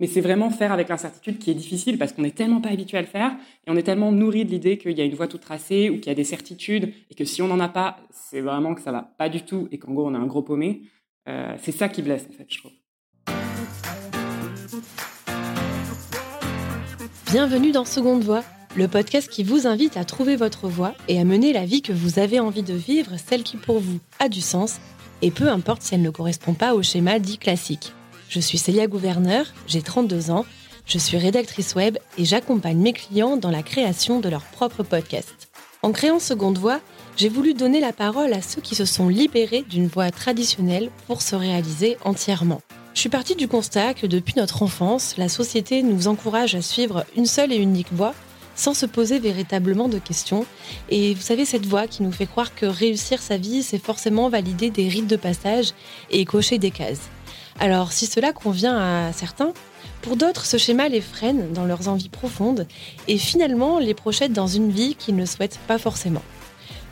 Mais c'est vraiment faire avec l'incertitude qui est difficile parce qu'on n'est tellement pas habitué à le faire et on est tellement nourri de l'idée qu'il y a une voie toute tracée ou qu'il y a des certitudes et que si on n'en a pas, c'est vraiment que ça va pas du tout et qu'en gros on a un gros paumé. Euh, c'est ça qui blesse en fait, je trouve. Bienvenue dans Seconde Voix, le podcast qui vous invite à trouver votre voie et à mener la vie que vous avez envie de vivre, celle qui pour vous a du sens, et peu importe si elle ne correspond pas au schéma dit classique. Je suis Célia Gouverneur, j'ai 32 ans, je suis rédactrice web et j'accompagne mes clients dans la création de leur propre podcast. En créant Seconde Voix, j'ai voulu donner la parole à ceux qui se sont libérés d'une voie traditionnelle pour se réaliser entièrement. Je suis partie du constat que depuis notre enfance, la société nous encourage à suivre une seule et unique voie sans se poser véritablement de questions. Et vous savez, cette voie qui nous fait croire que réussir sa vie, c'est forcément valider des rites de passage et cocher des cases. Alors si cela convient à certains, pour d'autres, ce schéma les freine dans leurs envies profondes et finalement les projette dans une vie qu'ils ne souhaitent pas forcément.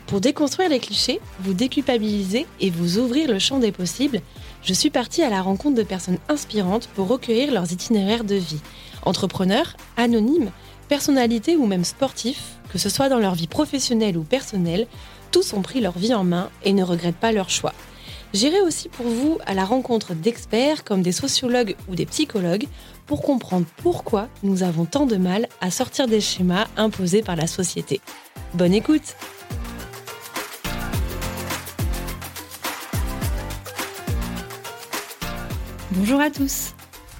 Pour déconstruire les clichés, vous déculpabiliser et vous ouvrir le champ des possibles, je suis partie à la rencontre de personnes inspirantes pour recueillir leurs itinéraires de vie. Entrepreneurs, anonymes, personnalités ou même sportifs, que ce soit dans leur vie professionnelle ou personnelle, tous ont pris leur vie en main et ne regrettent pas leur choix. J'irai aussi pour vous à la rencontre d'experts comme des sociologues ou des psychologues pour comprendre pourquoi nous avons tant de mal à sortir des schémas imposés par la société. Bonne écoute Bonjour à tous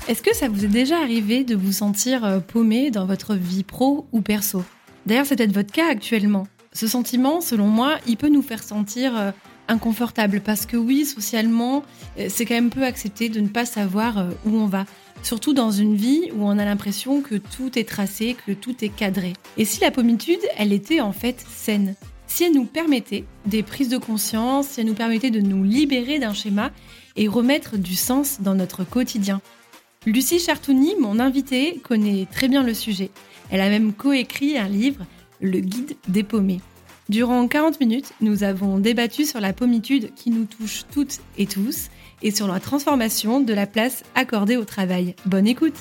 Est-ce que ça vous est déjà arrivé de vous sentir euh, paumé dans votre vie pro ou perso? D'ailleurs, c'est peut-être votre cas actuellement. Ce sentiment, selon moi, il peut nous faire sentir euh, inconfortable parce que oui, socialement, euh, c'est quand même peu accepté de ne pas savoir euh, où on va. Surtout dans une vie où on a l'impression que tout est tracé, que tout est cadré. Et si la pommitude, elle était en fait saine? Si elle nous permettait des prises de conscience, si elle nous permettait de nous libérer d'un schéma et remettre du sens dans notre quotidien. Lucie Chartouni, mon invitée, connaît très bien le sujet. Elle a même coécrit un livre, Le Guide des paumés. Durant 40 minutes, nous avons débattu sur la pommitude qui nous touche toutes et tous et sur la transformation de la place accordée au travail. Bonne écoute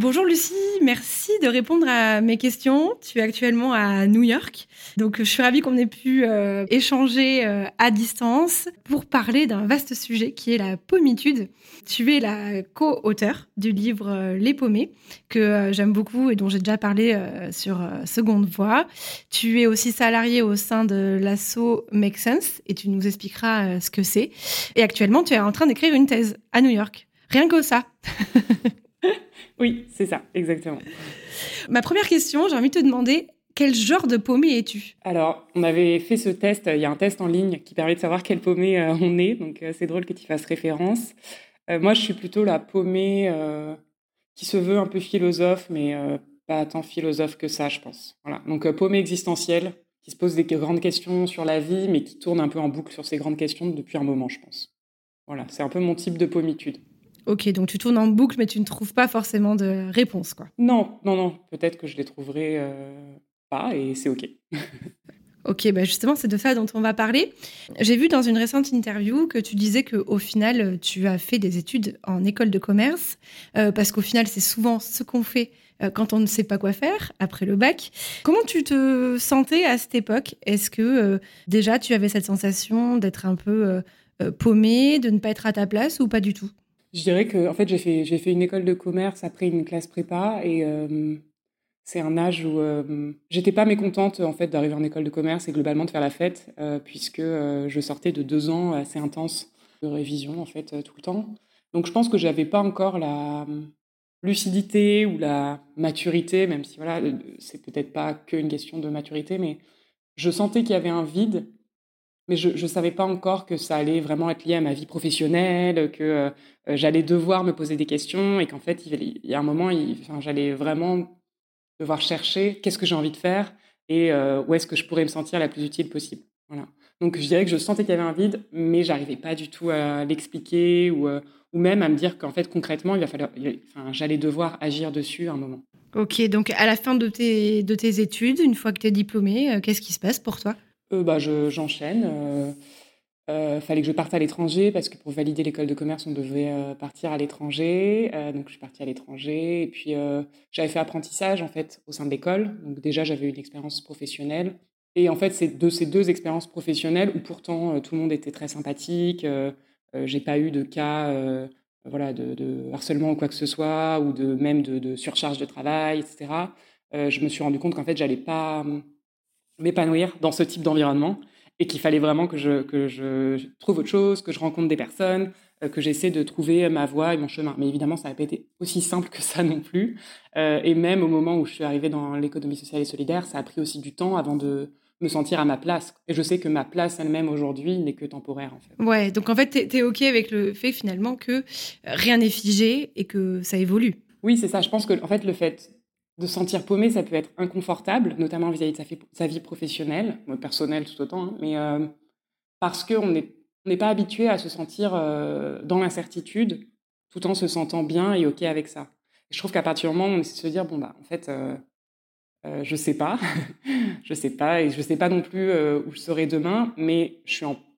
Bonjour Lucie, merci de répondre à mes questions. Tu es actuellement à New York, donc je suis ravie qu'on ait pu euh, échanger euh, à distance pour parler d'un vaste sujet qui est la pommitude. Tu es la co-auteur du livre euh, Les paumés que j'aime beaucoup et dont j'ai déjà parlé sur Seconde Voix. Tu es aussi salarié au sein de l'asso Make Sense et tu nous expliqueras ce que c'est. Et actuellement, tu es en train d'écrire une thèse à New York. Rien que ça. Oui, c'est ça, exactement. Ma première question, j'ai envie de te demander quel genre de paumé es-tu? Alors, on avait fait ce test, il y a un test en ligne qui permet de savoir quel paumé euh, on est, donc euh, c'est drôle que tu fasses référence. Euh, moi, je suis plutôt la paumée qui se veut un peu philosophe, mais pas tant philosophe que ça, je pense. Voilà. Donc, paumée existentielle, qui se pose des grandes questions sur la vie, mais qui tourne un peu en boucle sur ces grandes questions depuis un moment, je pense. Voilà, c'est un peu mon type de paumitude. Ok, donc tu tournes en boucle, mais tu ne trouves pas forcément de réponse, quoi. Non, non, non. Peut-être que je les trouverai euh, pas, et c'est ok. Ok, bah justement, c'est de ça dont on va parler. J'ai vu dans une récente interview que tu disais qu'au final, tu as fait des études en école de commerce, euh, parce qu'au final, c'est souvent ce qu'on fait euh, quand on ne sait pas quoi faire après le bac. Comment tu te sentais à cette époque? Est-ce que déjà tu avais cette sensation d'être un peu paumé, de ne pas être à ta place ou pas du tout? Je dirais que en fait, j'ai fait, j'ai fait une école de commerce après une classe prépa et euh, c'est un âge où euh, j'étais pas mécontente en fait d'arriver en école de commerce et globalement de faire la fête euh, puisque je sortais de deux ans assez intenses de révision en fait tout le temps. Donc je pense que j'avais pas encore la lucidité ou la maturité, même si voilà, c'est peut-être pas qu'une question de maturité, mais je sentais qu'il y avait un vide mais je ne savais pas encore que ça allait vraiment être lié à ma vie professionnelle, que euh, j'allais devoir me poser des questions et qu'en fait, il, y a un moment, j'allais vraiment devoir chercher qu'est-ce que j'ai envie de faire et euh, où est-ce que je pourrais me sentir la plus utile possible. Voilà. Donc, je dirais que je sentais qu'il y avait un vide, mais j'arrivais pas du tout à l'expliquer ou, euh, ou même à me dire qu'en fait, concrètement, il va falloir, enfin, j'allais devoir agir dessus à un moment. Ok, donc à la fin de tes, de tes études, une fois que tu es diplômé, qu'est-ce qui se passe pour toi? Euh, bah, j'enchaîne. Euh, euh, fallait que je parte à l'étranger parce que pour valider l'école de commerce, on devait euh, partir à l'étranger. Donc je suis partie à l'étranger et puis j'avais fait apprentissage en fait au sein de l'école. Donc déjà j'avais une expérience professionnelle. Et en fait c'est de ces deux expériences professionnelles où pourtant tout le monde était très sympathique. j'ai pas eu de cas voilà de, harcèlement ou quoi que ce soit ou de même de, de surcharge de travail, etc. je me suis rendu compte qu'en fait j'allais pas m'épanouir dans ce type d'environnement et qu'il fallait vraiment que je, que je trouve autre chose, que je rencontre des personnes, euh, que j'essaie de trouver ma voie et mon chemin. Mais évidemment, ça n'a pas été aussi simple que ça non plus. Euh, et même au moment où je suis arrivée dans l'économie sociale et solidaire, ça a pris aussi du temps avant de me sentir à ma place. Et je sais que ma place elle-même aujourd'hui n'est que temporaire en fait. Ouais, donc en fait, tu es, OK avec le fait finalement que rien n'est figé et que ça évolue. Oui, c'est ça. Je pense que en fait, le fait de se sentir paumé, ça peut être inconfortable, notamment vis-à-vis de sa, vie professionnelle, personnelle tout autant, hein, mais euh, parce qu'on n'est pas habitué à se sentir euh, dans l'incertitude tout en se sentant bien et OK avec ça. je trouve qu'à partir du moment où on essaie de se dire, bon, bah, en fait, euh, je sais pas, je sais pas, et je sais pas non plus où je serai demain, mais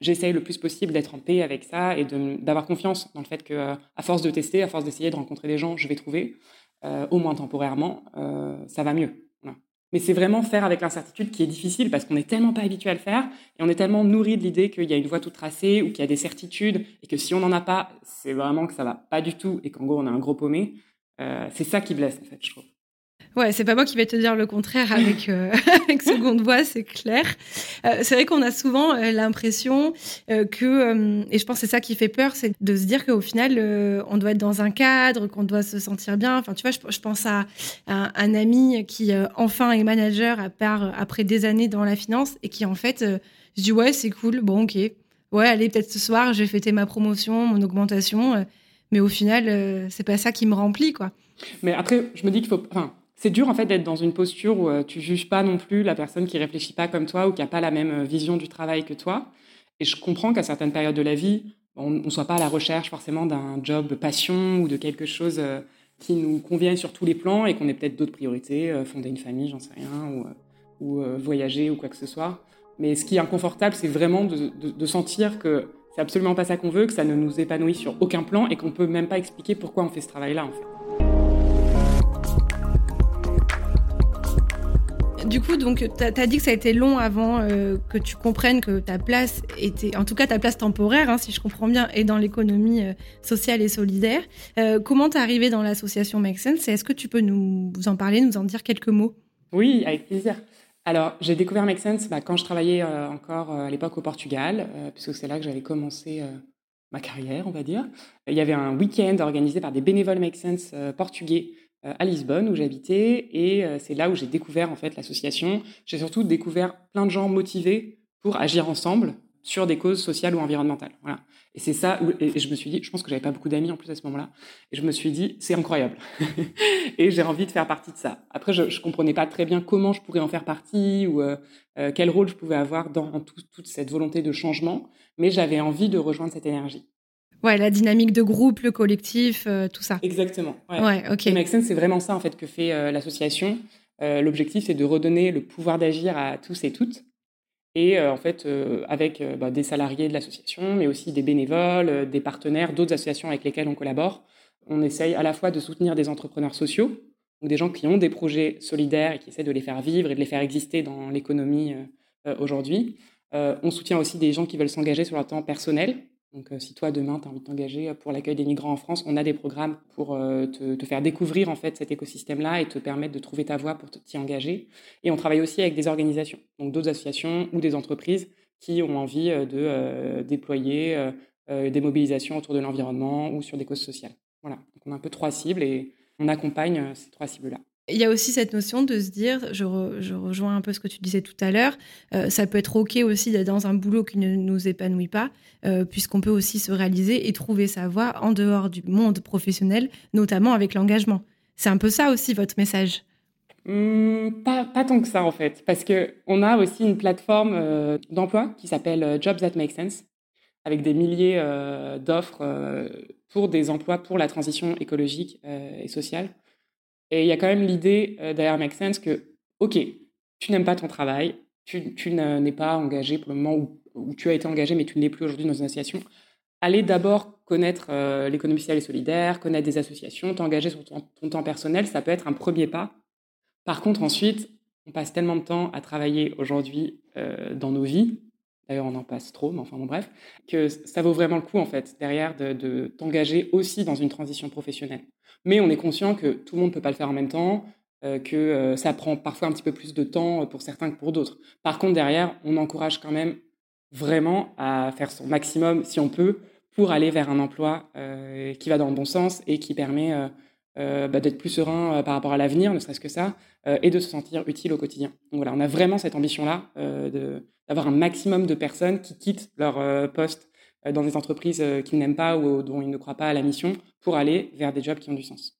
j'essaye le plus possible d'être en paix avec ça et d'avoir confiance dans le fait que, à force de tester, à force d'essayer de rencontrer des gens, je vais trouver. Euh, au moins temporairement, euh, ça va mieux. Mais c'est vraiment faire avec l'incertitude qui est difficile parce qu'on n'est tellement pas habitué à le faire et on est tellement nourri de l'idée qu'il y a une voie toute tracée ou qu'il y a des certitudes et que si on n'en a pas, c'est vraiment que ça va pas du tout et qu'en gros on a un gros paumé. Euh, c'est ça qui blesse en fait, je trouve. Ouais, c'est pas moi qui vais te dire le contraire avec, euh, avec seconde voix, c'est clair. Euh, c'est vrai qu'on a souvent euh, l'impression euh, que, euh, et je pense que c'est ça qui fait peur, c'est de se dire qu'au final, on doit être dans un cadre, qu'on doit se sentir bien. Enfin, tu vois, je, je pense à, un ami qui enfin est manager à part après des années dans la finance et qui en fait se dit ouais, c'est cool, bon, ok, ouais, allez, peut-être ce soir, je vais fêter ma promotion, mon augmentation, mais au final, c'est pas ça qui me remplit, quoi. Mais après, je me dis qu'il faut, enfin, c'est dur en fait d'être dans une posture où euh, tu juges pas non plus la personne qui réfléchit pas comme toi ou qui a pas la même euh, vision du travail que toi. Et je comprends qu'à certaines périodes de la vie, on ne soit pas à la recherche forcément d'un job passion ou de quelque chose euh, qui nous convienne sur tous les plans et qu'on ait peut-être d'autres priorités, fonder une famille, j'en sais rien, ou, voyager ou quoi que ce soit. Mais ce qui est inconfortable, c'est vraiment de, sentir que c'est absolument pas ça qu'on veut, que ça ne nous épanouit sur aucun plan et qu'on peut même pas expliquer pourquoi on fait ce travail-là. Du coup, donc, tu as, dit que ça a été long avant euh, que tu comprennes que ta place était, en tout cas ta place temporaire, hein, si je comprends bien, est dans l'économie euh, sociale et solidaire. Euh, comment t'es arrivé dans l'association Make Sense? Est-ce que tu peux nous en parler, nous en dire quelques mots? Oui, avec plaisir. Alors, j'ai découvert Make Sense bah, quand je travaillais encore à l'époque au Portugal, puisque c'est là que j'avais commencé ma carrière, on va dire. Il y avait un week-end organisé par des bénévoles Make Sense portugais à Lisbonne où j'habitais et euh, c'est là où j'ai découvert en fait l'association. J'ai surtout découvert plein de gens motivés pour agir ensemble sur des causes sociales ou environnementales. Voilà. Et c'est ça où et je me suis dit, je pense que j'avais pas beaucoup d'amis en plus à ce moment-là, et je me suis dit, c'est incroyable. et j'ai envie de faire partie de ça. Après, je, je comprenais pas très bien comment je pourrais en faire partie ou euh, quel rôle je pouvais avoir dans tout, toute cette volonté de changement, mais j'avais envie de rejoindre cette énergie. Ouais, la dynamique de groupe, le collectif, euh, tout ça. Exactement. Ouais, ouais ok. Sense, c'est vraiment ça en fait que fait euh, l'association. Euh, L'objectif, c'est de redonner le pouvoir d'agir à tous et toutes. Et en fait, avec bah, des salariés de l'association, mais aussi des bénévoles, des partenaires, d'autres associations avec lesquelles on collabore, on essaye à la fois de soutenir des entrepreneurs sociaux, donc des gens qui ont des projets solidaires et qui essaient de les faire vivre et de les faire exister dans l'économie aujourd'hui. on soutient aussi des gens qui veulent s'engager sur leur temps personnel, donc, euh, si toi, demain, tu as envie de t'engager euh, pour l'accueil des migrants en France, on a des programmes pour euh, te, faire découvrir en fait cet écosystème-là et te permettre de trouver ta voie pour t'y engager. Et on travaille aussi avec des organisations, donc d'autres associations ou des entreprises qui ont envie de déployer des mobilisations autour de l'environnement ou sur des causes sociales. Voilà, on a un peu trois cibles et on accompagne ces trois cibles-là. Il y a aussi cette notion de se dire, je, rejoins un peu ce que tu disais tout à l'heure, euh, ça peut être OK aussi d'être dans un boulot qui ne nous épanouit pas, euh, puisqu'on peut aussi se réaliser et trouver sa voie en dehors du monde professionnel, notamment avec l'engagement. C'est un peu ça aussi votre message? Mmh, pas, tant que ça en fait, parce qu'on a aussi une plateforme euh, d'emploi qui s'appelle Jobs That Make Sense, avec des milliers d'offres pour des emplois pour la transition écologique et sociale. Et il y a quand même l'idée euh, derrière Make Sense que, OK, tu n'aimes pas ton travail, tu, n'es pas engagé pour le moment où tu as été engagé mais tu ne l'es plus aujourd'hui dans une association, aller d'abord connaître euh, l'économie sociale et solidaire, connaître des associations, t'engager sur ton, temps personnel, ça peut être un premier pas. Par contre, ensuite, on passe tellement de temps à travailler aujourd'hui euh, dans nos vies, d'ailleurs on en passe trop, mais enfin bon bref, que ça vaut vraiment le coup en fait derrière de, t'engager aussi dans une transition professionnelle. Mais on est conscient que tout le monde ne peut pas le faire en même temps, euh, que ça prend parfois un petit peu plus de temps pour certains que pour d'autres. Par contre, derrière, on encourage quand même vraiment à faire son maximum, si on peut, pour aller vers un emploi euh, qui va dans le bon sens et qui permet euh, euh, bah, d'être plus serein par rapport à l'avenir, ne serait-ce que ça, et de se sentir utile au quotidien. Donc voilà, on a vraiment cette ambition-là d'avoir un maximum de personnes qui quittent leur poste dans des entreprises qu'ils n'aiment pas ou dont ils ne croient pas à la mission pour aller vers des jobs qui ont du sens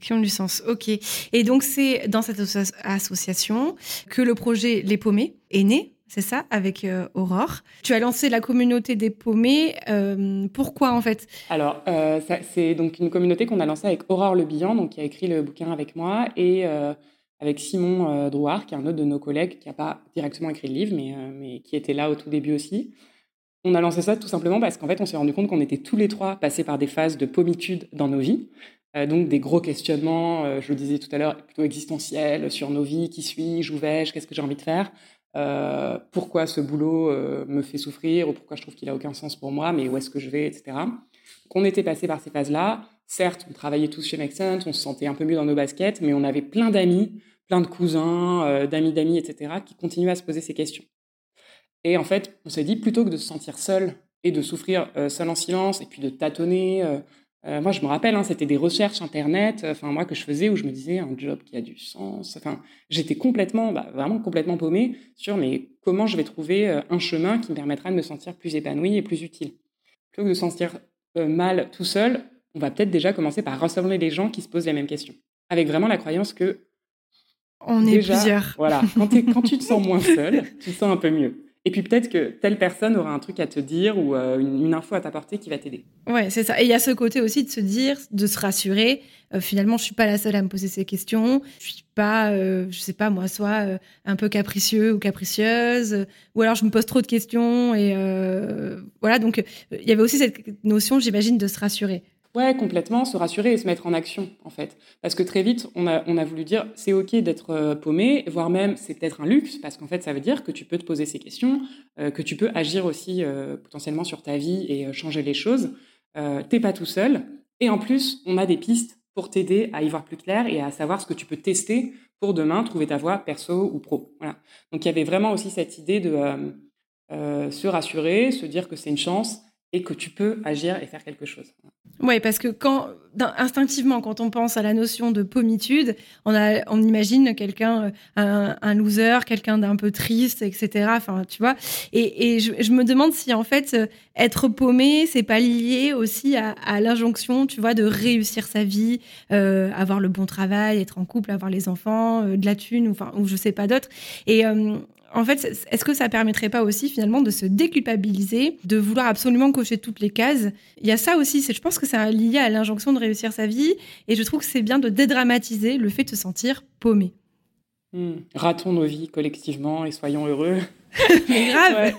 qui ont du sens. Ok. Et donc c'est dans cette association que le projet Les Paumés est né c'est ça, avec euh, Aurore. Tu as lancé la communauté des paumés. Euh, pourquoi en fait? Alors, euh, c'est donc une communauté qu'on a lancée avec Aurore Le Bihan, donc qui a écrit le bouquin avec moi, et avec Simon Drouard, qui est un autre de nos collègues, qui n'a pas directement écrit le livre, mais, mais qui était là au tout début aussi. On a lancé ça tout simplement parce qu'en fait, on s'est rendu compte qu'on était tous les trois passés par des phases de pommitude dans nos vies. donc des gros questionnements, je le disais tout à l'heure, plutôt existentiels sur nos vies, qui suis-je, où vais-je, qu'est-ce que j'ai envie de faire? Euh, pourquoi ce boulot euh, me fait souffrir? Ou pourquoi je trouve qu'il a aucun sens pour moi, mais où est-ce que je vais, etc. Qu'on était passé par ces phases-là. Certes, on travaillait tous chez Make on se sentait un peu mieux dans nos baskets, mais on avait plein d'amis, plein de cousins, euh, d'amis d'amis, etc., qui continuaient à se poser ces questions. Et en fait, on s'est dit, plutôt que de se sentir seul et de souffrir seul en silence, et puis de tâtonner, euh, moi, je me rappelle, hein, c'était des recherches internet, euh, enfin moi que je faisais où je me disais un job qui a du sens. Enfin, j'étais complètement, bah, vraiment complètement paumée sur mais comment je vais trouver euh, un chemin qui me permettra de me sentir plus épanouie et plus utile. Plutôt que de se sentir mal tout seul, on va peut-être déjà commencer par rassembler les gens qui se posent les mêmes questions, avec vraiment la croyance que on est plusieurs. Voilà, quand, quand tu te sens moins seul, tu te sens un peu mieux. Et puis peut-être que telle personne aura un truc à te dire ou euh, une, info à t'apporter qui va t'aider. Ouais, c'est ça. Et il y a ce côté aussi de se dire, de se rassurer. Euh, finalement, je suis pas la seule à me poser ces questions. Je suis pas, euh, je sais pas moi, soit un peu capricieux ou capricieuse, ou alors je me pose trop de questions et voilà. Donc il y avait aussi cette notion, j'imagine, de se rassurer. Ouais, complètement, se rassurer et se mettre en action, en fait. Parce que très vite, on a, voulu dire, c'est OK d'être euh, paumé, voire même c'est peut-être un luxe, parce qu'en fait, ça veut dire que tu peux te poser ces questions, euh, que tu peux agir aussi euh, potentiellement sur ta vie et changer les choses. T'es pas tout seul. Et en plus, on a des pistes pour t'aider à y voir plus clair et à savoir ce que tu peux tester pour demain trouver ta voie perso ou pro. Voilà. Donc il y avait vraiment aussi cette idée de se rassurer, se dire que c'est une chance et que tu peux agir et faire quelque chose. Oui, parce que quand instinctivement, quand on pense à la notion de pommitude, on, a, on imagine quelqu'un, euh, un, loser, quelqu'un d'un peu triste, etc. Enfin, tu vois. Et, je, me demande si en fait euh, être paumé, c'est pas lié aussi à, l'injonction, tu vois, de réussir sa vie, euh, avoir le bon travail, être en couple, avoir les enfants, de la thune, ou, enfin, ou je sais pas d'autres. Et en fait, est-ce que ça permettrait pas aussi finalement de se déculpabiliser, de vouloir absolument cocher toutes les cases? Il y a ça aussi, je pense que c'est lié à l'injonction de réussir sa vie, et je trouve que c'est bien de dédramatiser le fait de se sentir paumé. Hmm. Ratons nos vies collectivement et soyons heureux. Grave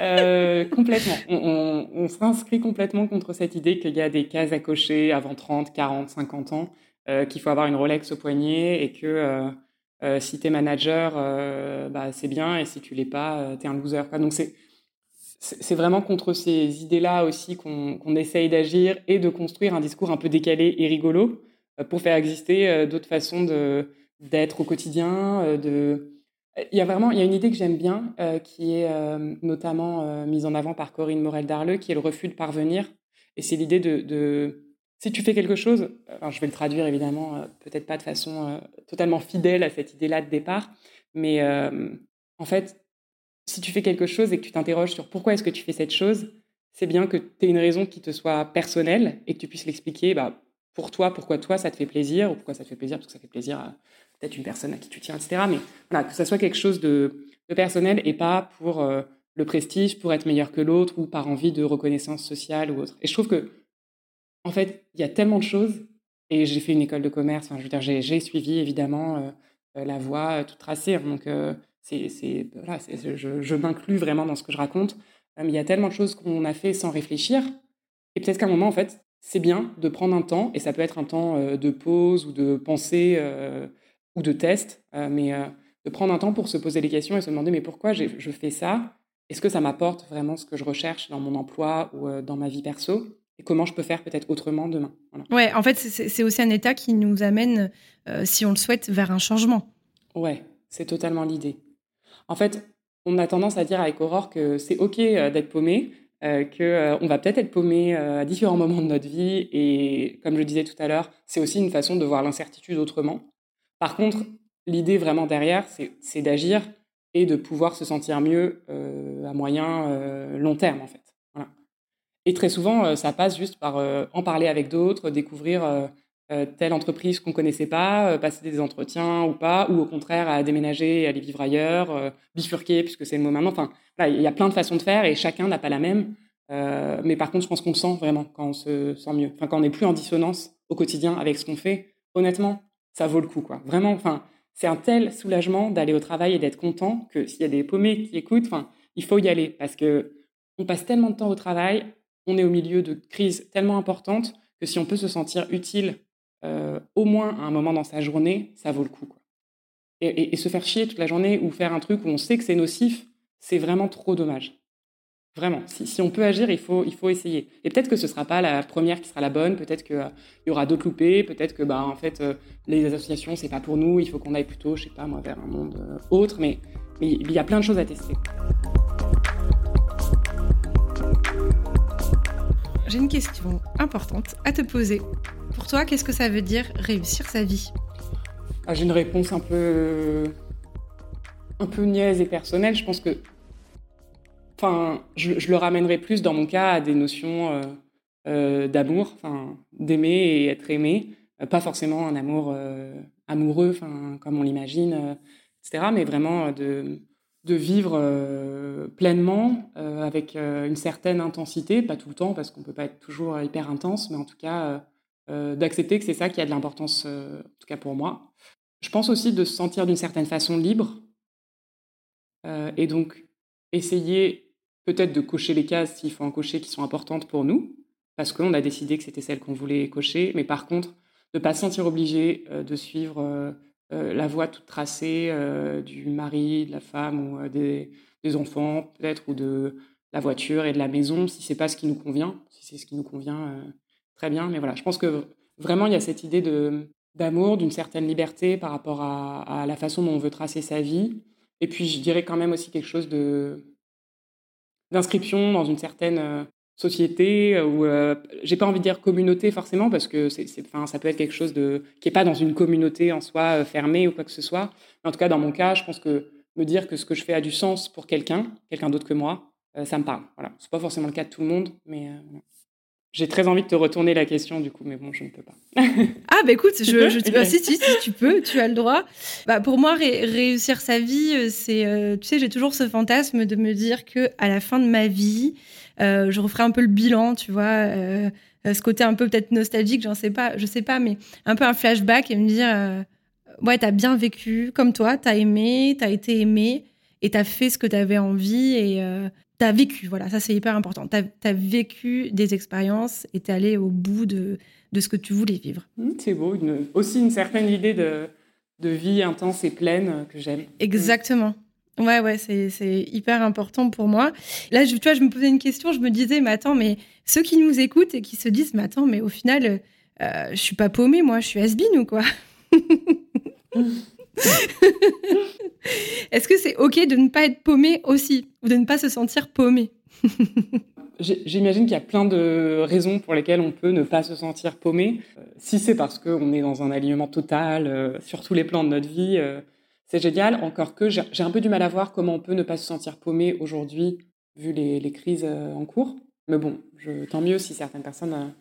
euh, Complètement. On, s'inscrit complètement contre cette idée qu'il y a des cases à cocher avant 30, 40, 50 ans, euh, qu'il faut avoir une Rolex au poignet et que... Euh, euh, si tu es manager, euh, bah, c'est bien, et si tu l'es pas, euh, tu es un loser. Donc c'est vraiment contre ces idées-là aussi qu'on essaye d'agir et de construire un discours un peu décalé et rigolo pour faire exister d'autres façons d'être au quotidien. De... Il y a vraiment il y a une idée que j'aime bien qui est notamment mise en avant par Corinne Morel-Darleux, qui est le refus de parvenir. Et c'est l'idée de si tu fais quelque chose, je vais le traduire évidemment, euh, peut-être pas de façon euh, totalement fidèle à cette idée-là de départ, mais euh, en fait, si tu fais quelque chose et que tu t'interroges sur pourquoi est-ce que tu fais cette chose, c'est bien que tu aies une raison qui te soit personnelle et que tu puisses l'expliquer bah, pour toi, pourquoi toi ça te fait plaisir, ou pourquoi ça te fait plaisir, parce que ça fait plaisir à peut-être une personne à qui tu tiens, etc. Mais voilà, que ça soit quelque chose de, de personnel et pas pour le prestige, pour être meilleur que l'autre ou par envie de reconnaissance sociale ou autre. Et je trouve que en fait, il y a tellement de choses. Et j'ai fait une école de commerce. Enfin, je veux dire, j'ai suivi évidemment euh, euh, la voie euh, toute tracée. Hein. donc, c'est, voilà, je, je m'inclus vraiment dans ce que je raconte. mais il y a tellement de choses qu'on a fait sans réfléchir. Et peut-être qu'à un moment, en fait, c'est bien de prendre un temps, et ça peut être un temps de pause ou de pensée ou de test, mais de prendre un temps pour se poser les questions et se demander mais pourquoi je fais ça? Est-ce que ça m'apporte vraiment ce que je recherche dans mon emploi ou dans ma vie perso? Et comment je peux faire peut-être autrement demain. Ouais, en fait, c'est aussi un état qui nous amène, si on le souhaite, vers un changement. Ouais, c'est totalement l'idée. En fait, on a tendance à dire avec Aurore que c'est OK d'être paumé, euh, qu'on va peut-être être paumé à différents moments de notre vie. Et comme je le disais tout à l'heure, c'est aussi une façon de voir l'incertitude autrement. Par contre, l'idée vraiment derrière, c'est d'agir et de pouvoir se sentir mieux à moyen, long terme, en fait. Et très souvent, ça passe juste par en parler avec d'autres, découvrir telle entreprise qu'on connaissait pas, passer des entretiens ou pas, ou au contraire à déménager, aller vivre ailleurs, bifurquer puisque c'est le moment maintenant. Enfin, il y a plein de façons de faire et chacun n'a pas la même. mais par contre, je pense qu'on sent vraiment quand on se sent mieux. Enfin, quand on n'est plus en dissonance au quotidien avec ce qu'on fait. Honnêtement, ça vaut le coup, quoi. Vraiment, enfin, c'est un tel soulagement d'aller au travail et d'être content que s'il y a des paumés qui écoutent, enfin, il faut y aller parce que on passe tellement de temps au travail, on est au milieu de crises tellement importantes que si on peut se sentir utile euh, au moins à un moment dans sa journée, ça vaut le coup. Et, se faire chier toute la journée ou faire un truc où on sait que c'est nocif, c'est vraiment trop dommage. Vraiment, si, on peut agir, il faut, il faut essayer. Et peut-être que ce ne sera pas la première qui sera la bonne, peut-être qu'il euh, y aura d'autres loupés, peut-être que bah, en fait, euh, les associations, c'est pas pour nous, il faut qu'on aille plutôt, je sais pas moi, vers un monde autre, mais il y a plein de choses à tester. J'ai une question importante à te poser. Pour toi, qu'est-ce que ça veut dire réussir sa vie? Ah, J'ai une réponse un peu, un peu niaise et personnelle. Je pense que enfin, je, le ramènerai plus dans mon cas à des notions euh, euh, d'amour, enfin, d'aimer et être aimé. Euh, pas forcément un amour amoureux, enfin, comme on l'imagine, etc., mais vraiment de, de vivre pleinement avec une certaine intensité, pas tout le temps parce qu'on peut pas être toujours hyper intense, mais en tout cas d'accepter que c'est ça qui a de l'importance, en tout cas pour moi. Je pense aussi de se sentir d'une certaine façon libre et donc essayer peut-être de cocher les cases s'il faut en cocher qui sont importantes pour nous, parce qu'on a décidé que c'était celle qu'on voulait cocher, mais par contre, ne pas se sentir obligé euh, de suivre euh, euh, la voie toute tracée du mari, de la femme ou des, enfants, peut-être, ou de la voiture et de la maison, si c'est pas ce qui nous convient. Si c'est ce qui nous convient, très bien. Mais voilà, je pense que vraiment, il y a cette idée de, d'amour, d'une certaine liberté par rapport à, à, la façon dont on veut tracer sa vie. Et puis, je dirais quand même aussi quelque chose de, d'inscription dans une certaine euh, société euh, ou euh, j'ai pas envie de dire communauté forcément parce que c'est, ça peut être quelque chose de qui est pas dans une communauté en soi fermée ou quoi que ce soit. Mais en tout cas, dans mon cas, je pense que me dire que ce que je fais a du sens pour quelqu'un, quelqu'un d'autre que moi, ça me parle. Voilà, c'est pas forcément le cas de tout le monde, mais j'ai très envie de te retourner la question, du coup, mais bon, je ne peux pas. ah, bah écoute, je, je bah, si, si, si, tu peux, tu as le droit. Bah, pour moi, réussir sa vie, euh, c'est, euh, tu sais, j'ai toujours ce fantasme de me dire que à la fin de ma vie, euh, je referai un peu le bilan, tu vois, ce côté un peu peut-être nostalgique, j'en sais pas, je sais pas, mais un peu un flashback et me dire, ouais, t'as bien vécu comme toi, t'as aimé, t'as été aimé et t'as fait ce que t'avais envie et tu as vécu, voilà, ça c'est hyper important. Tu as, vécu des expériences et tu es allé au bout de, de, ce que tu voulais vivre. Mmh, c'est beau, aussi une certaine idée de, de vie intense et pleine que j'aime. Exactement. Ouais, ouais, c'est hyper important pour moi. Là, je, tu vois, je me posais une question, je me disais, mais attends, mais ceux qui nous écoutent et qui se disent, mais attends, mais au final, euh, je suis pas paumée, moi, je suis has ou quoi? Est-ce que c'est OK de ne pas être paumé aussi ou de ne pas se sentir paumé? J'imagine qu'il y a plein de raisons pour lesquelles on peut ne pas se sentir paumé. Euh, si c'est parce qu'on est dans un alignement total euh, sur tous les plans de notre vie, euh, c'est génial. Encore que j'ai un peu du mal à voir comment on peut ne pas se sentir paumé aujourd'hui, vu les, crises en cours. Mais bon, je, tant mieux si certaines personnes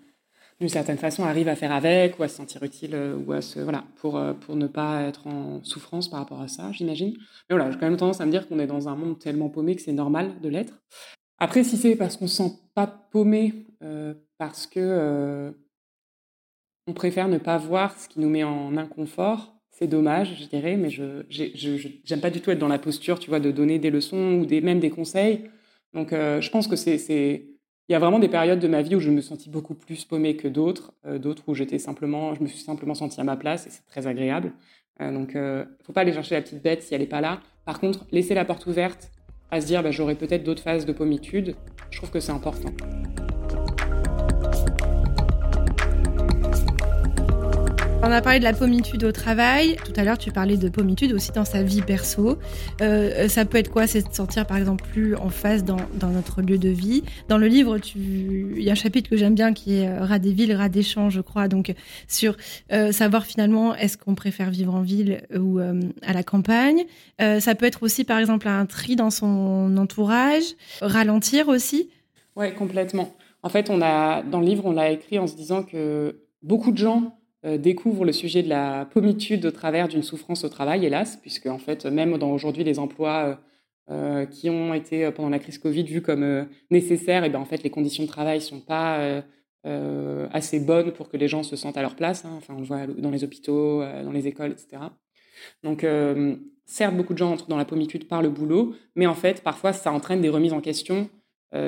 d'une certaine façon, arrive à faire avec ou à se sentir utile euh, ou à se voilà pour euh, pour ne pas être en souffrance par rapport à ça, j'imagine. Mais voilà, j'ai quand même tendance à me dire qu'on est dans un monde tellement paumé que c'est normal de l'être. Après, si c'est parce qu'on se sent pas paumé, euh, parce que on préfère ne pas voir ce qui nous met en inconfort, c'est dommage, je dirais, mais je j'aime pas du tout être dans la posture, tu vois, de donner des leçons ou des même des conseils. Donc, je pense que c'est, il y a vraiment des périodes de ma vie où je me sentis beaucoup plus paumée que d'autres, d'autres où j'étais simplement, je me suis simplement sentie à ma place et c'est très agréable. donc, il ne faut pas aller chercher la petite bête si elle n'est pas là. Par contre, laisser la porte ouverte à se dire, bah, j'aurai peut-être d'autres phases de pommitude, je trouve que c'est important. On a parlé de la pommitude au travail. Tout à l'heure, tu parlais de pommitude aussi dans sa vie perso. Euh, ça peut être quoi C'est de sortir, par exemple, plus en phase dans, notre lieu de vie? Dans le livre, il y a un chapitre que j'aime bien qui est euh, rat des villes, rat des champs, je crois. Donc, sur euh, savoir finalement, est-ce qu'on préfère vivre en ville ou à la campagne? Ça peut être aussi, par exemple, un tri dans son entourage, ralentir aussi. Ouais, complètement. En fait, on a, dans le livre, on l'a écrit en se disant que beaucoup de gens euh, découvre le sujet de la pommitude au travers d'une souffrance au travail, hélas, puisque en fait, même dans aujourd'hui les emplois euh, euh, qui ont été pendant la crise Covid vus comme nécessaires, et ben en fait les conditions de travail sont pas assez bonnes pour que les gens se sentent à leur place. Hein. Enfin, on le voit dans les hôpitaux, dans les écoles, etc. Donc, certes, beaucoup de gens entrent dans la pommitude par le boulot, mais en fait, parfois, ça entraîne des remises en question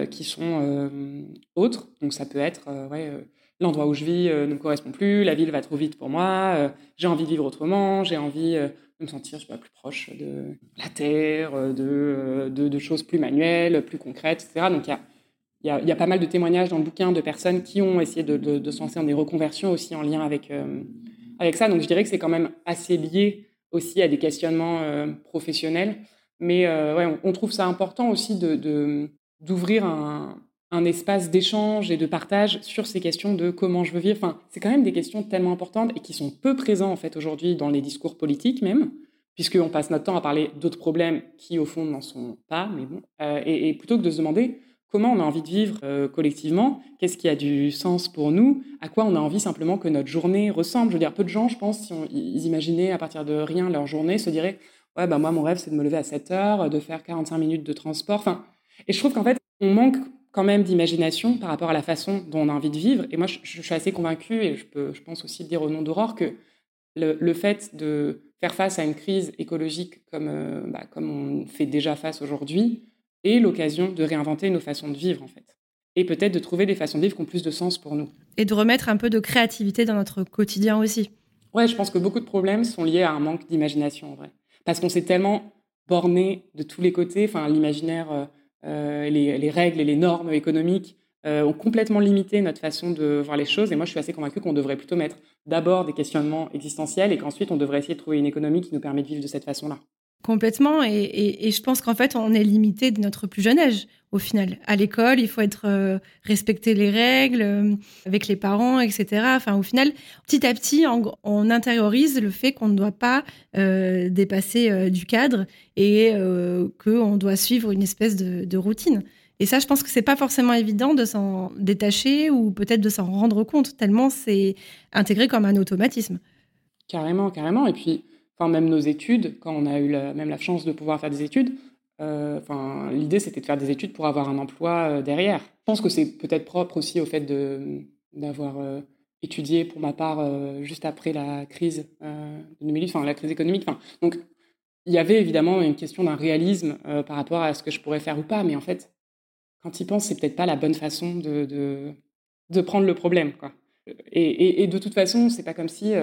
qui sont autres. Donc, ça peut être ouais, l'endroit où je vis euh, ne me correspond plus, la ville va trop vite pour moi, euh, j'ai envie de vivre autrement, j'ai envie euh, de me sentir plus proche de la terre, de, de, choses plus manuelles, plus concrètes, etc. Donc il y a, a, pas mal de témoignages dans le bouquin de personnes qui ont essayé de, de, se lancer dans des reconversions aussi en lien avec, avec ça. Donc je dirais que c'est quand même assez lié aussi à des questionnements professionnels. Mais ouais, on, on, trouve ça important aussi de d'ouvrir un, un espace d'échange et de partage sur ces questions de comment je veux vivre. Enfin, c'est quand même des questions tellement importantes et qui sont peu présentes en fait aujourd'hui dans les discours politiques même, puisqu'on passe notre temps à parler d'autres problèmes qui au fond n'en sont pas, mais bon. Euh, et, plutôt que de se demander comment on a envie de vivre euh, collectivement, qu'est-ce qui a du sens pour nous, à quoi on a envie simplement que notre journée ressemble. Je veux dire, peu de gens, je pense, si ils imaginaient à partir de rien leur journée, se diraient ouais bah moi mon rêve c'est de me lever à 7 heures, de faire 45 minutes de transport. Enfin, et je trouve qu'en fait on manque quand même d'imagination par rapport à la façon dont on a envie de vivre. Et moi, je, suis assez convaincue, et je, peux, je pense aussi le dire au nom d'Aurore, que le, fait de faire face à une crise écologique comme, euh, bah, comme on fait déjà face aujourd'hui est l'occasion de réinventer nos façons de vivre, en fait. Et peut-être de trouver des façons de vivre qui ont plus de sens pour nous. Et de remettre un peu de créativité dans notre quotidien aussi. Ouais, je pense que beaucoup de problèmes sont liés à un manque d'imagination, en vrai. Parce qu'on s'est tellement borné de tous les côtés, enfin, l'imaginaire... Euh, euh, les, règles et les normes économiques euh, ont complètement limité notre façon de voir les choses. Et moi, je suis assez convaincue qu'on devrait plutôt mettre d'abord des questionnements existentiels et qu'ensuite, on devrait essayer de trouver une économie qui nous permet de vivre de cette façon-là. Complètement. Et, je pense qu'en fait, on est limité de notre plus jeune âge, au final. À l'école, il faut être euh, respecter les règles euh, avec les parents, etc. Enfin, au final, petit à petit, on, intériorise le fait qu'on ne doit pas euh, dépasser du cadre et qu'on doit suivre une espèce de, de, routine. Et ça, je pense que c'est pas forcément évident de s'en détacher ou peut-être de s'en rendre compte, tellement c'est intégré comme un automatisme. Carrément, carrément. Et puis, enfin même nos études, quand on a eu même la chance de pouvoir faire des études, euh, enfin l'idée c'était de faire des études pour avoir un emploi euh, derrière. Je pense que c'est peut-être propre aussi au fait d'avoir euh, étudié pour ma part juste après la crise de 2008, enfin la crise économique. Enfin, donc il y avait évidemment une question d'un réalisme par rapport à ce que je pourrais faire ou pas, mais en fait, quand il pense, c'est peut-être pas la bonne façon de, de, de prendre le problème. Quoi. Et, et, de toute façon, c'est pas comme si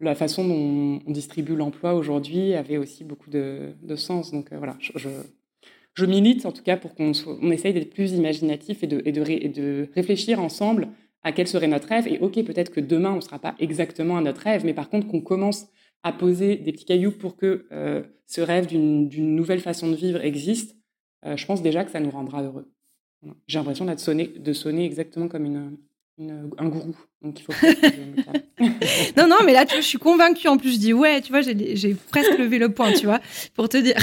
la façon dont on distribue l'emploi aujourd'hui avait aussi beaucoup de, sens. Donc euh, voilà, je, milite en tout cas pour qu'on on essaye d'être plus imaginatif et de, et, de, réfléchir ensemble à quel serait notre rêve. Et ok, peut-être que demain, on ne sera pas exactement à notre rêve, mais par contre qu'on commence à poser des petits cailloux pour que euh, ce rêve d'une nouvelle façon de vivre existe, euh, je pense déjà que ça nous rendra heureux. J'ai l'impression de sonner exactement comme une, un gourou. Donc il faut non, non, mais là, je suis convaincue. En plus, je dis ouais, tu vois, j'ai presque levé le point, tu vois, pour te dire.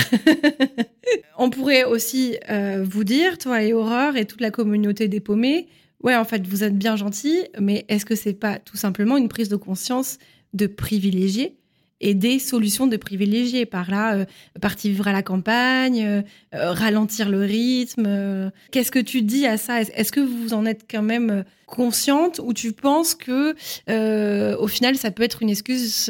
On pourrait aussi euh, vous dire, toi et Aurore et toute la communauté des paumés, ouais, en fait, vous êtes bien gentils, mais est-ce que c'est pas tout simplement une prise de conscience de privilégier et des solutions de privilégiés. Par là, euh, partir vivre à la campagne, euh, euh, ralentir le rythme. Qu'est-ce que tu dis à ça? Est-ce que vous en êtes quand même consciente ou tu penses que au final ça peut être une excuse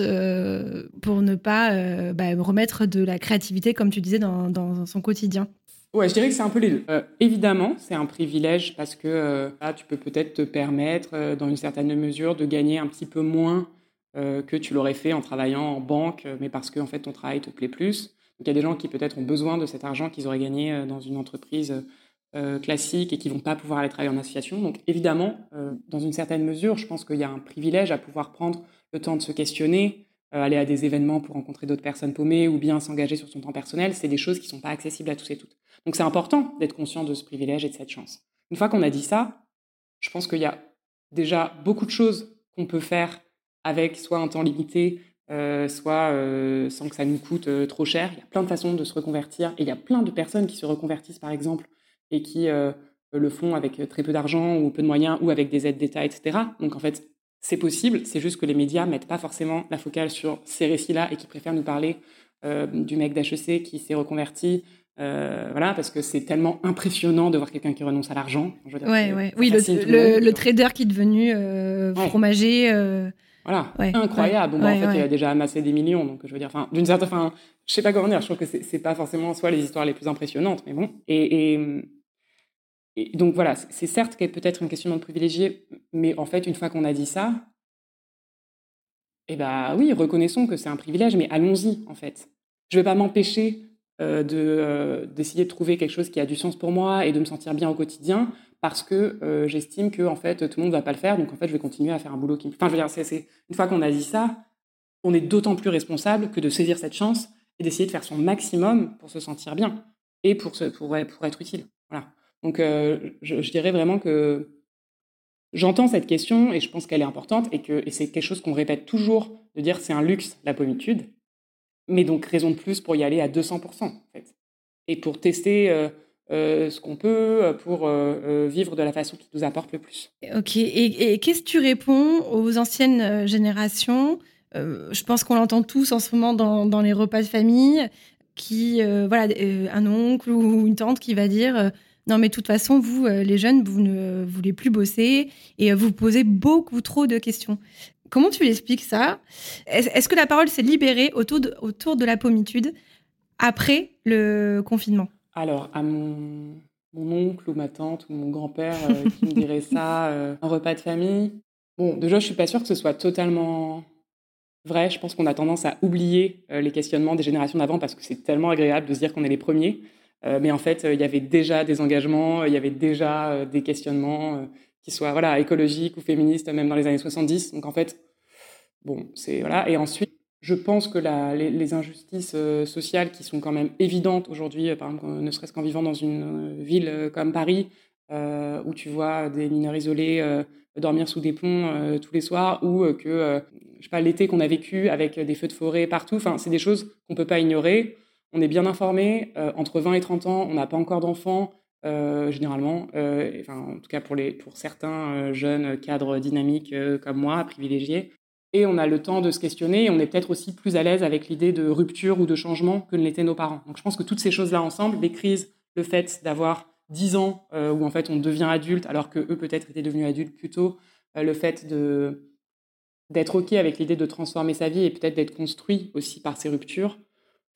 pour ne pas bah, remettre de la créativité comme tu disais dans, son quotidien? Ouais, je dirais que c'est un peu les deux. Évidemment, c'est un privilège parce que là, tu peux peut-être te permettre, dans une certaine mesure, de gagner un petit peu moins que tu l'aurais fait en travaillant en banque, mais parce que en fait ton travail te plaît plus. Donc il y a des gens qui peut-être ont besoin de cet argent qu'ils auraient gagné dans une entreprise classique et qui vont pas pouvoir aller travailler en association. Donc évidemment, dans une certaine mesure, je pense qu'il y a un privilège à pouvoir prendre le temps de se questionner, aller à des événements pour rencontrer d'autres personnes paumées ou bien s'engager sur son temps personnel. C'est des choses qui sont pas accessibles à tous et toutes. Donc c'est important d'être conscient de ce privilège et de cette chance. Une fois qu'on a dit ça, je pense qu'il y a déjà beaucoup de choses qu'on peut faire avec soit un temps limité, euh, soit euh, sans que ça nous coûte euh, trop cher. Il y a plein de façons de se reconvertir et il y a plein de personnes qui se reconvertissent par exemple et qui le font avec très peu d'argent ou peu de moyens ou avec des aides d'État, etc. Donc en fait, c'est possible, c'est juste que les médias mettent pas forcément la focale sur ces récits-là et qui préfèrent nous parler du mec d'HEC qui s'est reconverti, euh, voilà, parce que c'est tellement impressionnant de voir quelqu'un qui renonce à l'argent. Ouais, ouais. Oui, le, le, trader qui est devenu euh, fromager. Euh, voilà, incroyable. Bon, bah, en fait, il a déjà amassé des millions, donc je veux dire, enfin, d'une certaine, enfin, je sais pas comment dire. Je trouve que c'est pas forcément soit les histoires les plus impressionnantes, mais bon. Et, et, donc voilà, c'est certes peut-être une question de privilégié, mais en fait, une fois qu'on a dit ça, eh ben oui, reconnaissons que c'est un privilège, mais allons-y en fait. Je vais pas m'empêcher euh, de euh, d'essayer de trouver quelque chose qui a du sens pour moi et de me sentir bien au quotidien parce que euh, j'estime que en fait tout le monde va pas le faire donc en fait je vais continuer à faire un boulot qui enfin je veux dire c'est une fois qu'on a dit ça on est d'autant plus responsable que de saisir cette chance et d'essayer de faire son maximum pour se sentir bien et pour pour, être utile voilà donc je, je, dirais vraiment que j'entends cette question et je pense qu'elle est importante et que et c'est quelque chose qu'on répète toujours de dire c'est un luxe la pommitude mais donc, raison de plus pour y aller à 200%, en fait. Et pour tester euh, euh, ce qu'on peut, euh, pour vivre de la façon qui nous apporte le plus. Ok. Et, qu'est-ce que tu réponds aux anciennes générations Je pense qu'on l'entend tous en ce moment dans, dans, les repas de famille, qui, voilà, un oncle ou une tante qui va dire non, mais de toute façon, vous, les jeunes, vous ne voulez plus bosser et vous posez beaucoup trop de questions. Comment tu l'expliques ça? Est-ce que la parole s'est libérée autour de, autour de la pommitude après le confinement? Alors, à mon, oncle ou ma tante ou mon grand-père euh, qui me dirait ça, euh, un repas de famille, bon, déjà, je suis pas sûre que ce soit totalement vrai. Je pense qu'on a tendance à oublier euh, les questionnements des générations d'avant parce que c'est tellement agréable de se dire qu'on est les premiers. mais en fait, il y avait déjà des engagements, il y avait déjà des questionnements qui soient voilà, écologiques ou féministes, même dans les années 70. Donc en fait, bon, c'est voilà. Et ensuite, je pense que les, injustices euh, sociales qui sont quand même évidentes aujourd'hui, euh, par exemple, ne serait-ce qu'en vivant dans une euh, ville comme Paris, où tu vois des mineurs isolés dormir sous des ponts tous les soirs, ou que, je sais pas, l'été qu'on a vécu avec des feux de forêt partout, enfin, c'est des choses qu'on peut pas ignorer. On est bien informé. entre 20 et 30 ans, on n'a pas encore d'enfants. Généralement, enfin, en tout cas pour, certains jeunes cadres dynamiques comme moi, privilégiés. On a le temps de se questionner et on est peut-être aussi plus à l'aise avec l'idée de rupture ou de changement que ne l'étaient nos parents. Donc je pense que toutes ces choses-là ensemble, les crises, le fait d'avoir 10 ans où en fait on devient adulte alors que eux peut-être étaient devenus adultes plus tôt, le fait d'être OK avec l'idée de transformer sa vie et peut-être d'être construit aussi par ces ruptures,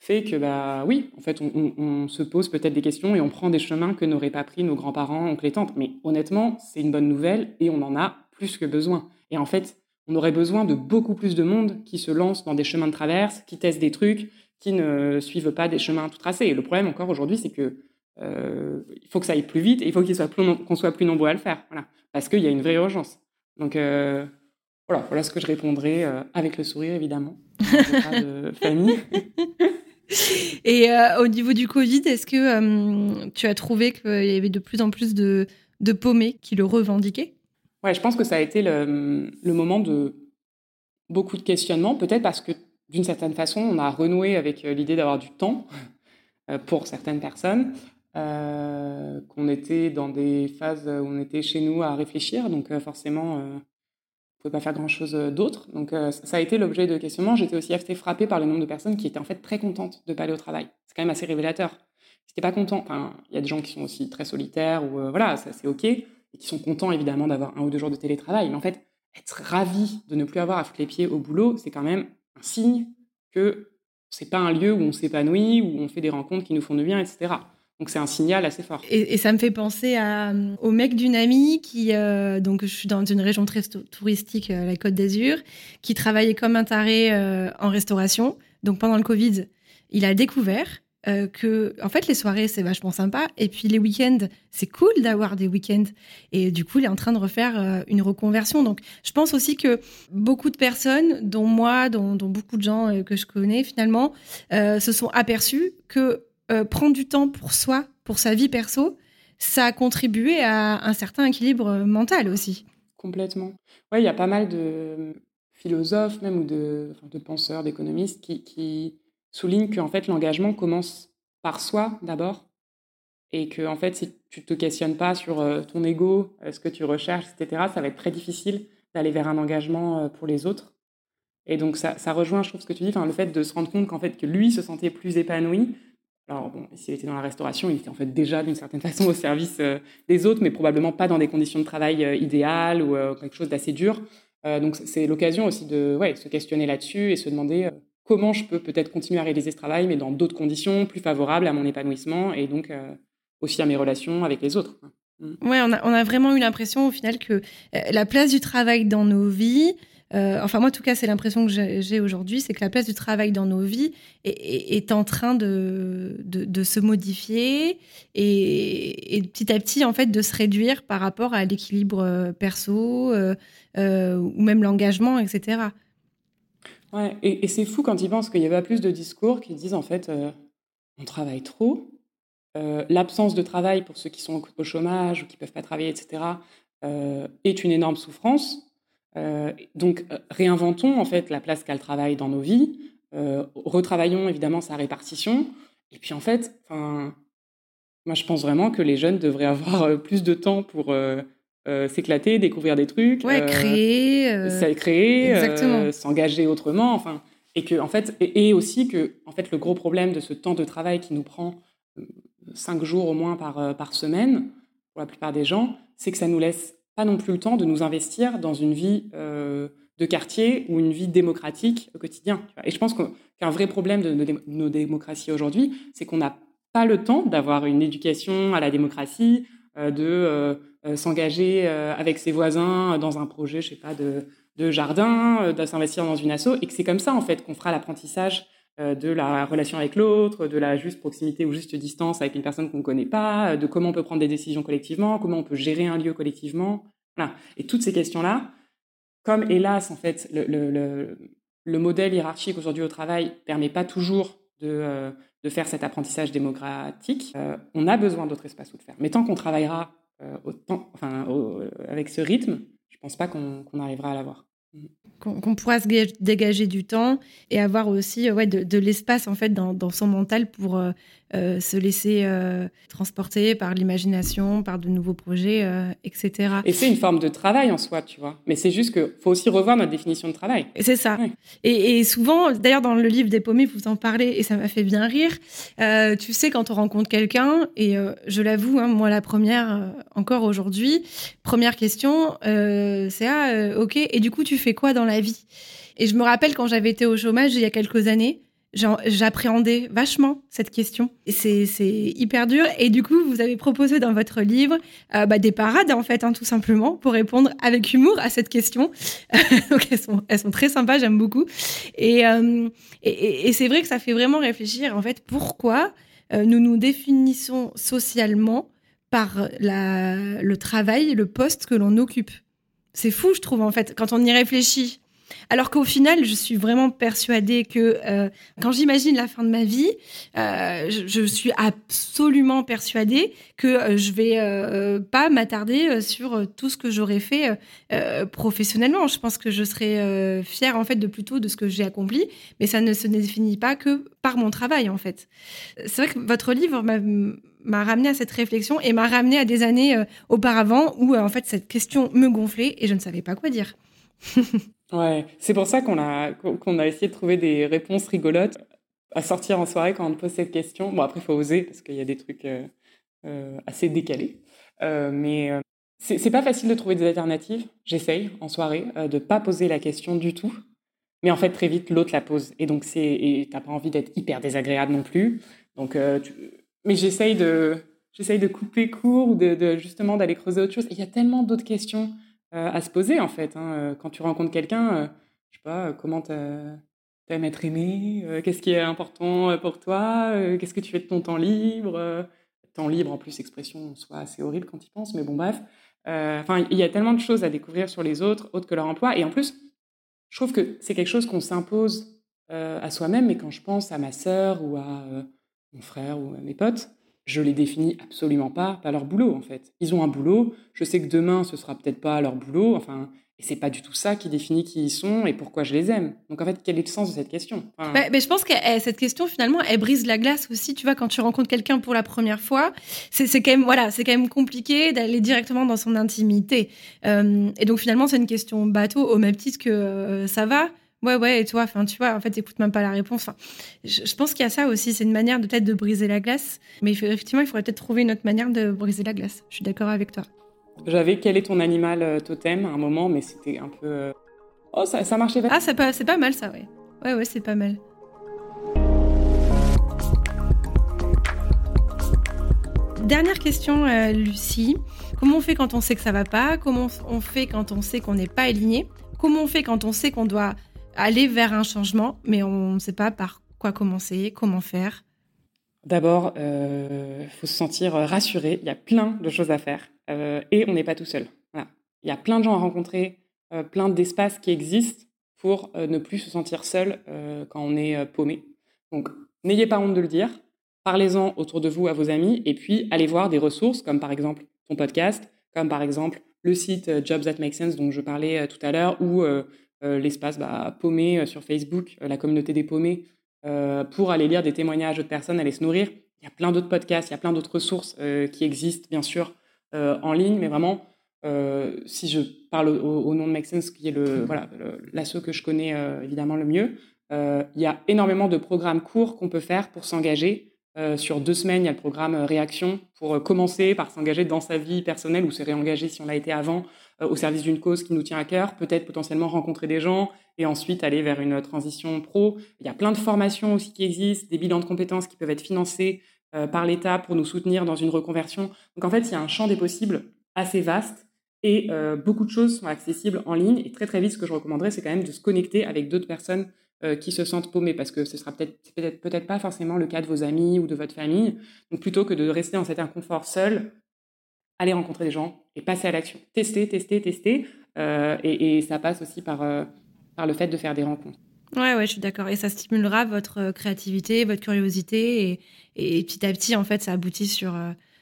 fait que, bah oui, en fait, on, se pose peut-être des questions et on prend des chemins que n'auraient pas pris nos grands-parents, oncles et tantes. Mais honnêtement, c'est une bonne nouvelle et on en a plus que besoin. Et en fait, on aurait besoin de beaucoup plus de monde qui se lance dans des chemins de traverse, qui testent des trucs, qui ne suivent pas des chemins tout tracés. Et le problème encore aujourd'hui, c'est que euh, il faut que ça aille plus vite et il faut qu'on soit, plus soit plus nombreux à le faire. Voilà. Parce qu'il y a une vraie urgence. Donc euh, voilà, voilà ce que je répondrai euh, avec le sourire, évidemment. Pas de famille. Et au niveau du Covid, est-ce que tu as trouvé qu'il y avait de plus en plus de, de paumés qui le revendiquaient? Ouais, je pense que ça a été le, moment de beaucoup de questionnements, peut-être parce que d'une certaine façon, on a renoué avec euh, l'idée d'avoir du temps pour certaines personnes, qu'on était dans des phases où on était chez nous à réfléchir, donc forcément, pouvais pas faire grand-chose euh, d'autre. Donc euh, ça a été l'objet de questionnement. J'étais aussi assez frappée par le nombre de personnes qui étaient en fait très contentes de pas aller au travail. C'est quand même assez révélateur. Si t'es pas content, il y a des gens qui sont aussi très solitaires ou euh, voilà, ça c'est ok, et qui sont contents évidemment d'avoir un ou deux jours de télétravail. Mais en fait, être ravi de ne plus avoir à foutre les pieds au boulot, c'est quand même un signe que c'est pas un lieu où on s'épanouit, où on fait des rencontres qui nous font du bien, etc. Donc c'est un signal assez fort. Et, ça me fait penser à, au mec d'une amie qui, euh, donc je suis dans une région très touristique, euh, la Côte d'Azur, qui travaillait comme un taré euh, en restauration. Donc pendant le Covid, il a découvert que, en fait, les soirées c'est vachement sympa, et puis les week-ends c'est cool d'avoir des week-ends. Et du coup, il est en train de refaire une reconversion. Donc je pense aussi que beaucoup de personnes, dont moi, dont, beaucoup de gens que je connais finalement, se sont aperçus que euh, prendre du temps pour soi, pour sa vie perso, ça a contribué à un certain équilibre mental aussi. Complètement. Oui, il y a pas mal de philosophes même ou de, penseurs, d'économistes qui, soulignent qu'en fait l'engagement commence par soi d'abord et que en fait si tu te questionnes pas sur euh, ton ego, euh, ce que tu recherches, etc., ça va être très difficile d'aller vers un engagement pour les autres. Et donc ça, ça rejoint, je trouve, ce que tu dis, le fait de se rendre compte qu'en fait que lui se sentait plus épanoui, alors bon, s'il était dans la restauration, il était en fait déjà d'une certaine façon au service euh, des autres, mais probablement pas dans des conditions de travail euh, idéales ou euh, quelque chose d'assez dur. donc c'est l'occasion aussi de ouais, se questionner là-dessus et se demander comment je peux peut-être continuer à réaliser ce travail, mais dans d'autres conditions plus favorables à mon épanouissement et donc aussi à mes relations avec les autres. Mm. Ouais, on a, vraiment eu l'impression au final que la place du travail dans nos vies, euh, enfin, moi, en tout cas, c'est l'impression que j'ai aujourd'hui, c'est que la place du travail dans nos vies est, en train de, se modifier et, petit à petit, en fait, de se réduire par rapport à l'équilibre euh, perso euh, ou même l'engagement, etc. Ouais, et, c'est fou quand ils pensent qu'il y avait plus de discours qui disent en fait, on travaille trop. L'absence de travail pour ceux qui sont au chômage ou qui ne peuvent pas travailler, etc., est une énorme souffrance. Euh, donc, euh, réinventons en fait la place qu'a le travail dans nos vies, euh, retravaillons évidemment sa répartition, et puis en fait, moi je pense vraiment que les jeunes devraient avoir plus de temps pour s'éclater, découvrir des trucs, ouais, créer, créer, s'engager autrement, enfin, et que en fait, et, aussi que en fait le gros problème de ce temps de travail qui nous prend cinq jours au moins par, par semaine pour la plupart des gens, c'est que ça nous laisse pas non plus le temps de nous investir dans une vie euh, de quartier ou une vie démocratique au quotidien. Et je pense qu'un vrai problème de nos, démocraties aujourd'hui, c'est qu'on n'a pas le temps d'avoir une éducation à la démocratie, euh, de euh, s'engager avec ses voisins dans un projet, je sais pas, de, de jardin, de s'investir dans une asso, et que c'est comme ça en fait qu'on fera l'apprentissage de la relation avec l'autre, de la juste proximité ou juste distance avec une personne qu'on ne connaît pas, de comment on peut prendre des décisions collectivement, comment on peut gérer un lieu collectivement. Et toutes ces questions-là, comme hélas, en fait, le, le, le, modèle hiérarchique aujourd'hui au travail permet pas toujours de, euh, de faire cet apprentissage démocratique, euh, on a besoin d'autres espaces où le faire. Mais tant qu'on travaillera euh, enfin, avec ce rythme, je pense pas qu'on arrivera à l'avoir. Qu'on pourra se dégager du temps et avoir aussi ouais, de, l'espace en fait dans, son mental pour euh, se laisser euh, transporter par l'imagination, par de nouveaux projets, euh, etc. Et c'est une forme de travail en soi, tu vois. Mais c'est juste qu'il faut aussi revoir notre définition de travail. C'est ça. Et, souvent, d'ailleurs, dans le livre des paumés, vous en parlez et ça m'a fait bien rire. tu sais, quand on rencontre quelqu'un, et je l'avoue, hein, moi la première, encore aujourd'hui, première question, c'est ah, ok. Et du coup, tu fais quoi dans la vie? Et je me rappelle quand j'avais été au chômage il y a quelques années j'appréhendais vachement cette question. C'est hyper dur. Et du coup, vous avez proposé dans votre livre euh, bah, des parades, en fait, hein, tout simplement, pour répondre avec humour à cette question. Elles sont, très sympas, j'aime beaucoup. Euh, et, c'est vrai que ça fait vraiment réfléchir, en fait, pourquoi euh, nous nous définissons socialement par le travail, le poste que l'on occupe. C'est fou, je trouve, en fait, quand on y réfléchit. Alors qu'au final, je suis vraiment persuadée que euh, quand j'imagine la fin de ma vie, euh, je, suis absolument persuadée que euh, je vais pas m'attarder sur tout ce que j'aurais fait professionnellement. Je pense que je serais fière en fait de plutôt de ce que j'ai accompli, mais ça ne se définit pas que par mon travail en fait. C'est vrai que votre livre m'a ramené à cette réflexion et m'a ramené à des années auparavant où en fait cette question me gonflait et je ne savais pas quoi dire. Ouais, c'est pour ça qu'on a, a essayé de trouver des réponses rigolotes à sortir en soirée quand on pose cette question. Bon, après, il faut oser parce qu'il y a des trucs euh, euh, assez décalés. Euh, mais c'est pas facile de trouver des alternatives. J'essaye en soirée de pas poser la question du tout. Mais en fait, très vite, l'autre la pose. Et donc, c'est, t'as pas envie d'être hyper désagréable non plus. Donc, mais j'essaye de, de couper court ou de, justement d'aller creuser autre chose. il y a tellement d'autres questions à se poser en fait. Hein. Quand tu rencontres quelqu'un, je sais pas, comment t'aimes être aimé, qu'est-ce qui est important pour toi, qu'est-ce que tu fais de ton temps libre. temps libre, en plus, expression soit assez horrible quand il pense, mais bon, bref. Enfin, il y a tellement de choses à découvrir sur les autres, autres que leur emploi. Et en plus, je trouve que c'est quelque chose qu'on s'impose à soi-même, mais quand je pense à ma sœur ou à mon frère ou à mes potes, je les définis absolument pas par leur boulot en fait. Ils ont un boulot, je sais que demain ce sera peut-être pas leur boulot, enfin et c'est pas du tout ça qui définit qui ils sont et pourquoi je les aime. Donc en fait, quel est le sens de cette question? Mais je pense que eh, cette question finalement, elle brise la glace aussi. Tu vois, quand tu rencontres quelqu'un pour la première fois, c'est quand même voilà, quand même compliqué d'aller directement dans son intimité. Euh, et donc finalement, c'est une question bateau au même titre que euh, ça va. Ouais, ouais, et toi, enfin, tu vois, en fait, écoute même pas la réponse. Enfin, je, pense qu'il y a ça aussi, c'est une manière de peut-être de briser la glace. Mais effectivement, il faudrait peut-être trouver une autre manière de briser la glace. Je suis d'accord avec toi. J'avais quel est ton animal euh, totem à un moment, mais c'était un peu. Euh, oh, ça, ça marchait pas. Ah, c'est pas, pas mal ça, ouais. Ouais, ouais, c'est pas mal. Dernière question, euh, Lucie. Comment on fait quand on sait que ça va pas? Comment on fait quand on sait qu'on n'est pas aligné? Comment on fait quand on sait qu'on doit aller vers un changement, mais on ne sait pas par quoi commencer, comment faire D'abord, il euh, faut se sentir rassuré. Il y a plein de choses à faire euh, et on n'est pas tout seul. Il y a plein de gens à rencontrer, euh, plein d'espaces qui existent pour ne plus se sentir seul quand on est paumé. Donc, n'ayez pas honte de le dire. Parlez-en autour de vous à vos amis et puis allez voir des ressources comme par exemple ton podcast, comme par exemple le site Jobs That Make Sense dont je parlais tout à l'heure ou l'espace bah, paumé euh, sur Facebook, euh, la communauté des paumés, pour aller lire des témoignages d'autres personnes, aller se nourrir. Il y a plein d'autres podcasts, il y a plein d'autres ressources qui existent, bien sûr, en ligne, mais vraiment, si je parle au, nom de Make Sense, qui est le, voilà, l'asso que je connais évidemment le mieux, il y a énormément de programmes courts qu'on peut faire pour s'engager. sur deux semaines, il y a le programme Réaction pour commencer par s'engager dans sa vie personnelle ou se réengager si on l'a été avant euh, au service d'une cause qui nous tient à cœur, peut-être potentiellement rencontrer des gens et ensuite aller vers une transition pro. Il y a plein de formations aussi qui existent, des bilans de compétences qui peuvent être financés euh, par l'État pour nous soutenir dans une reconversion. Donc en fait, il y a un champ des possibles assez vaste et euh, beaucoup de choses sont accessibles en ligne. Et très très vite, ce que je recommanderais, c'est quand même de se connecter avec d'autres personnes qui se sentent paumées parce que ce sera peut-être peut-être peut-être pas forcément le cas de vos amis ou de votre famille. Donc plutôt que de rester dans cet inconfort seul, aller rencontrer des gens et passer à l'action. Tester, tester, tester. Euh, et, ça passe aussi par, euh, par le fait de faire des rencontres. Ouais, ouais, je suis d'accord. Et ça stimulera votre euh, créativité, votre curiosité. Et, et petit à petit, en fait, ça aboutit sur,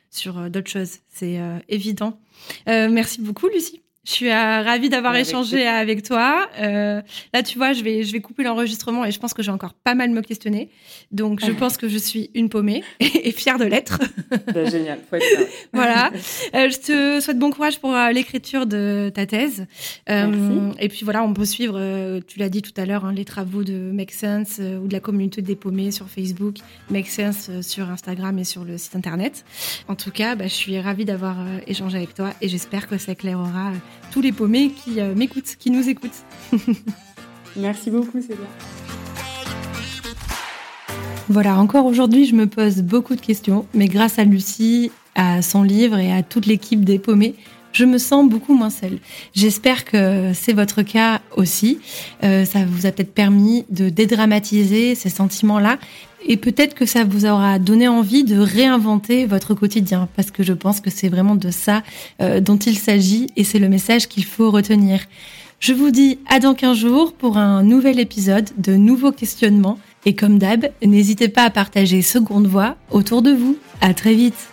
sur d'autres choses. C'est évident. merci beaucoup, Lucie. Je suis euh, ravie d'avoir échangé avec toi. Euh, là, tu vois, je vais, je vais couper l'enregistrement et je pense que j'ai encore pas mal me questionner. Donc, je pense que je suis une paumée et, fière de l'être. Bah, génial, faut être Voilà. Euh, je te souhaite bon courage pour l'écriture de ta thèse. et puis voilà, on peut suivre, tu l'as dit tout à l'heure, hein, les travaux de Make Sense ou de la communauté des paumés sur Facebook, Make Sense sur Instagram et sur le site internet. En tout cas, bah, je suis ravie d'avoir échangé avec toi et j'espère que ça éclairera tous les paumés qui euh, m'écoutent, qui nous écoutent. Merci beaucoup, Célia. Voilà, encore aujourd'hui, je me pose beaucoup de questions, mais grâce à Lucie, à son livre et à toute l'équipe des paumés, je me sens beaucoup moins seule. J'espère que c'est votre cas aussi. Euh, ça vous a peut-être permis de dédramatiser ces sentiments-là et peut-être que ça vous aura donné envie de réinventer votre quotidien, parce que je pense que c'est vraiment de ça euh, dont il s'agit, et c'est le message qu'il faut retenir. Je vous dis à dans 15 jours pour un nouvel épisode de nouveaux questionnements, et comme d'hab, n'hésitez pas à partager Seconde Voix autour de vous. À très vite